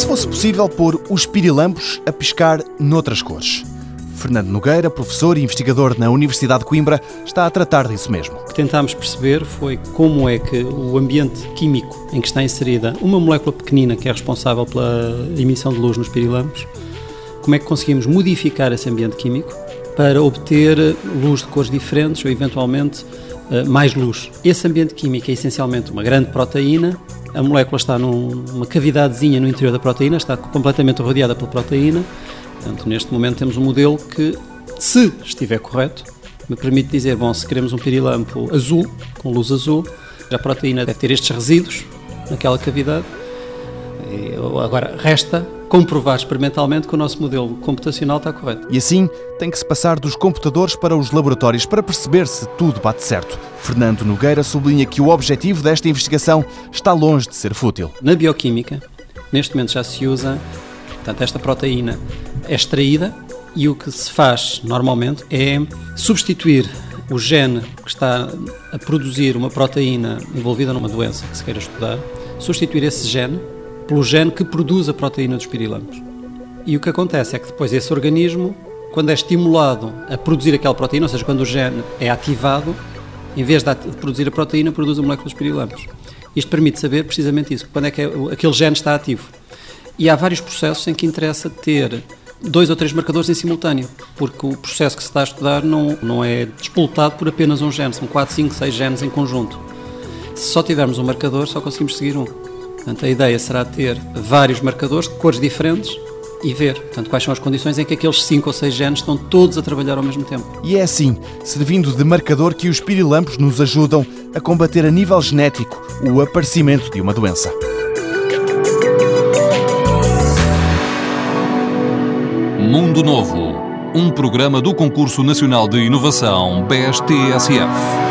se fosse possível pôr os pirilampos a piscar noutras cores? Fernando Nogueira, professor e investigador na Universidade de Coimbra, está a tratar disso mesmo. O que tentámos perceber foi como é que o ambiente químico em que está inserida uma molécula pequenina que é responsável pela emissão de luz nos pirilampos, como é que conseguimos modificar esse ambiente químico para obter luz de cores diferentes ou eventualmente mais luz. Esse ambiente químico é essencialmente uma grande proteína, a molécula está numa cavidadezinha no interior da proteína, está completamente rodeada pela proteína Portanto, neste momento temos um modelo que, se estiver correto, me permite dizer, bom, se queremos um pirilampo azul, com luz azul, a proteína deve ter estes resíduos naquela cavidade. E agora, resta comprovar experimentalmente que o nosso modelo computacional está correto. E assim tem que se passar dos computadores para os laboratórios para perceber se tudo bate certo. Fernando Nogueira sublinha que o objetivo desta investigação está longe de ser fútil. Na bioquímica, neste momento já se usa Portanto, esta proteína é extraída e o que se faz normalmente é substituir o gene que está a produzir uma proteína envolvida numa doença que se queira estudar, substituir esse gene pelo gene que produz a proteína dos pirilampos. E o que acontece é que depois esse organismo, quando é estimulado a produzir aquela proteína, ou seja, quando o gene é ativado, em vez de produzir a proteína, produz a molécula dos pirilampos. Isto permite saber precisamente isso, quando é que aquele gene está ativo. E há vários processos em que interessa ter dois ou três marcadores em simultâneo, porque o processo que se está a estudar não, não é despoltado por apenas um gene, são 4, 5, 6 genes em conjunto. Se só tivermos um marcador, só conseguimos seguir um. Portanto, a ideia será ter vários marcadores de cores diferentes e ver, portanto, quais são as condições em que aqueles 5 ou 6 genes estão todos a trabalhar ao mesmo tempo. E é assim, servindo de marcador, que os pirilampos nos ajudam a combater a nível genético o aparecimento de uma doença. Mundo Novo, um programa do Concurso Nacional de Inovação BSTSF.